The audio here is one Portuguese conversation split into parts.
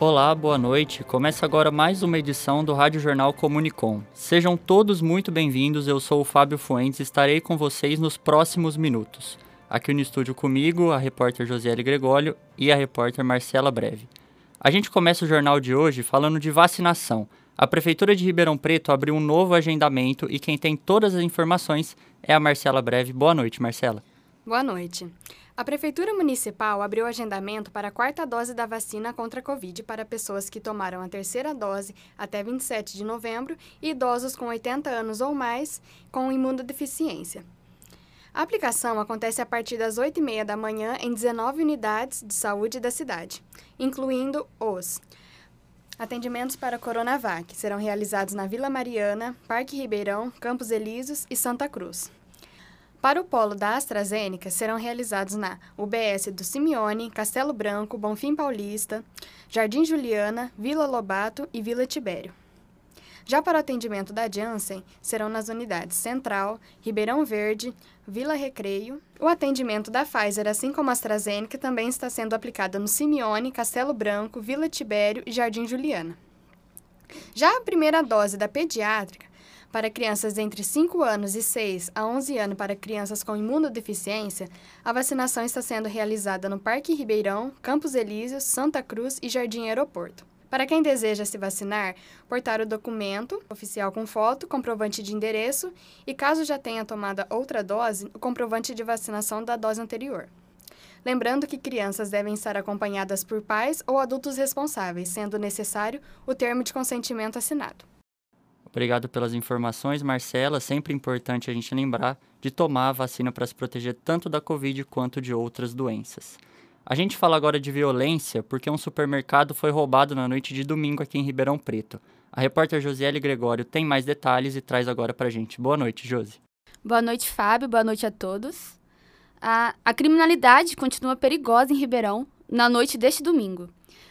Olá, boa noite. Começa agora mais uma edição do Rádio Jornal Comunicom. Sejam todos muito bem-vindos. Eu sou o Fábio Fuentes e estarei com vocês nos próximos minutos. Aqui no estúdio comigo, a repórter Josiele Gregório e a repórter Marcela Breve. A gente começa o jornal de hoje falando de vacinação. A Prefeitura de Ribeirão Preto abriu um novo agendamento e quem tem todas as informações é a Marcela Breve. Boa noite, Marcela. Boa noite. A Prefeitura Municipal abriu agendamento para a quarta dose da vacina contra a Covid para pessoas que tomaram a terceira dose até 27 de novembro e idosos com 80 anos ou mais com imunodeficiência. A aplicação acontece a partir das 8h30 da manhã em 19 unidades de saúde da cidade, incluindo os atendimentos para Coronavac, serão realizados na Vila Mariana, Parque Ribeirão, Campos Elíseos e Santa Cruz. Para o polo da AstraZeneca, serão realizados na UBS do Simeone, Castelo Branco, Bonfim Paulista, Jardim Juliana, Vila Lobato e Vila Tibério. Já para o atendimento da Janssen, serão nas unidades Central, Ribeirão Verde, Vila Recreio. O atendimento da Pfizer, assim como a AstraZeneca, também está sendo aplicado no Simeone, Castelo Branco, Vila Tibério e Jardim Juliana. Já a primeira dose da pediátrica para crianças entre 5 anos e 6 a 11 anos para crianças com imunodeficiência, a vacinação está sendo realizada no Parque Ribeirão, Campos Elíseos, Santa Cruz e Jardim Aeroporto. Para quem deseja se vacinar, portar o documento oficial com foto, comprovante de endereço e, caso já tenha tomado outra dose, o comprovante de vacinação da dose anterior. Lembrando que crianças devem estar acompanhadas por pais ou adultos responsáveis, sendo necessário o termo de consentimento assinado. Obrigado pelas informações, Marcela. Sempre importante a gente lembrar de tomar a vacina para se proteger tanto da Covid quanto de outras doenças. A gente fala agora de violência porque um supermercado foi roubado na noite de domingo aqui em Ribeirão Preto. A repórter Josiele Gregório tem mais detalhes e traz agora para a gente. Boa noite, Josi. Boa noite, Fábio. Boa noite a todos. A, a criminalidade continua perigosa em Ribeirão na noite deste domingo.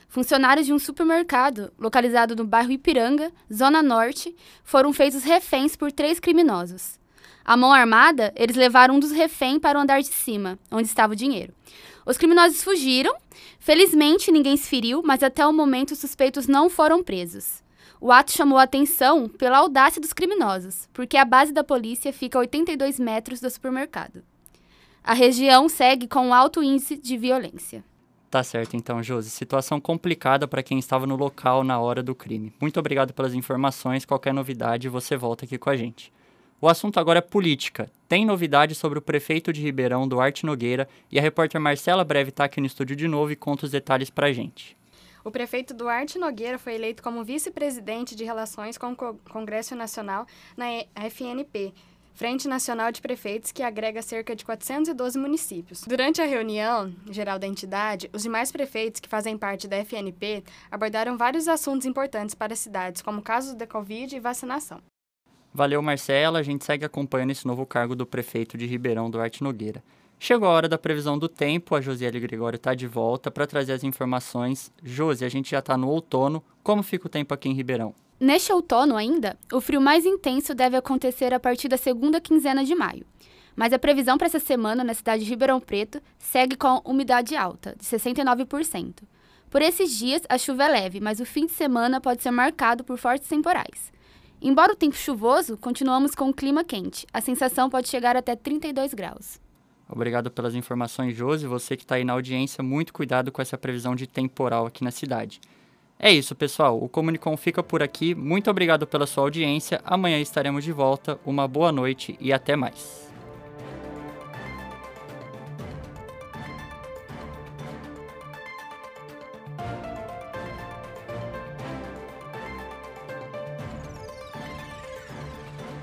Funcionários de um supermercado, localizado no bairro Ipiranga, Zona Norte, foram feitos reféns por três criminosos. À mão armada, eles levaram um dos reféns para o andar de cima, onde estava o dinheiro. Os criminosos fugiram. Felizmente, ninguém se feriu, mas até o momento os suspeitos não foram presos. O ato chamou a atenção pela audácia dos criminosos, porque a base da polícia fica a 82 metros do supermercado. A região segue com um alto índice de violência. Tá certo, então, Josi. Situação complicada para quem estava no local na hora do crime. Muito obrigado pelas informações. Qualquer novidade, você volta aqui com a gente. O assunto agora é política. Tem novidade sobre o prefeito de Ribeirão, Duarte Nogueira, e a repórter Marcela Breve está aqui no estúdio de novo e conta os detalhes para a gente. O prefeito Duarte Nogueira foi eleito como vice-presidente de Relações com o Congresso Nacional na FNP, Frente Nacional de Prefeitos, que agrega cerca de 412 municípios. Durante a reunião geral da entidade, os demais prefeitos que fazem parte da FNP abordaram vários assuntos importantes para as cidades, como casos da Covid e vacinação. Valeu, Marcela. A gente segue acompanhando esse novo cargo do prefeito de Ribeirão, Duarte Nogueira. Chegou a hora da previsão do tempo, a Josiele Gregório está de volta para trazer as informações. Josi, a gente já está no outono. Como fica o tempo aqui em Ribeirão? Neste outono ainda, o frio mais intenso deve acontecer a partir da segunda quinzena de maio. Mas a previsão para essa semana na cidade de Ribeirão Preto segue com umidade alta, de 69%. Por esses dias, a chuva é leve, mas o fim de semana pode ser marcado por fortes temporais. Embora o tempo chuvoso, continuamos com o clima quente. A sensação pode chegar até 32 graus. Obrigado pelas informações, Josi. Você que está aí na audiência, muito cuidado com essa previsão de temporal aqui na cidade. É isso, pessoal. O Comunicom fica por aqui. Muito obrigado pela sua audiência. Amanhã estaremos de volta. Uma boa noite e até mais.